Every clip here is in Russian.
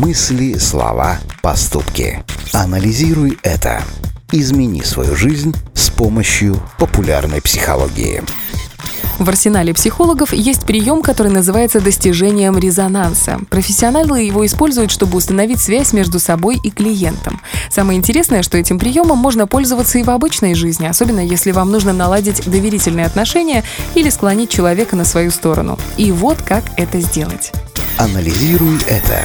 мысли, слова, поступки. Анализируй это. Измени свою жизнь с помощью популярной психологии. В арсенале психологов есть прием, который называется достижением резонанса. Профессионалы его используют, чтобы установить связь между собой и клиентом. Самое интересное, что этим приемом можно пользоваться и в обычной жизни, особенно если вам нужно наладить доверительные отношения или склонить человека на свою сторону. И вот как это сделать. Анализируй это.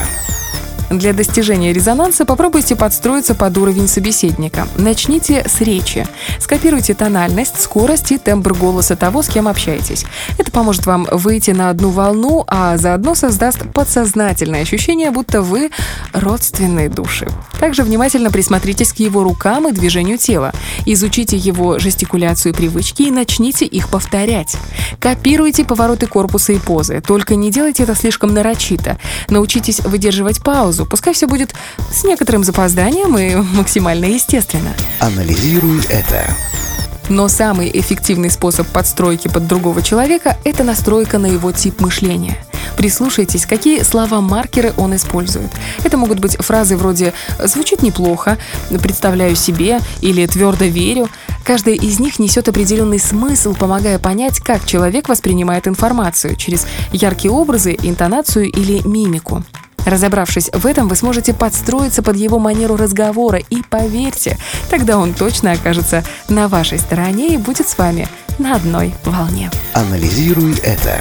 Для достижения резонанса попробуйте подстроиться под уровень собеседника. Начните с речи. Скопируйте тональность, скорость и тембр голоса того, с кем общаетесь. Это поможет вам выйти на одну волну, а заодно создаст подсознательное ощущение, будто вы родственные души. Также внимательно присмотритесь к его рукам и движению тела. Изучите его жестикуляцию и привычки и начните их повторять. Копируйте повороты корпуса и позы, только не делайте это слишком нарочито. Научитесь выдерживать паузу, паузу. Пускай все будет с некоторым запозданием и максимально естественно. Анализируй это. Но самый эффективный способ подстройки под другого человека – это настройка на его тип мышления. Прислушайтесь, какие слова-маркеры он использует. Это могут быть фразы вроде «звучит неплохо», «представляю себе» или «твердо верю». Каждая из них несет определенный смысл, помогая понять, как человек воспринимает информацию через яркие образы, интонацию или мимику. Разобравшись в этом, вы сможете подстроиться под его манеру разговора и поверьте, тогда он точно окажется на вашей стороне и будет с вами на одной волне. Анализируй это.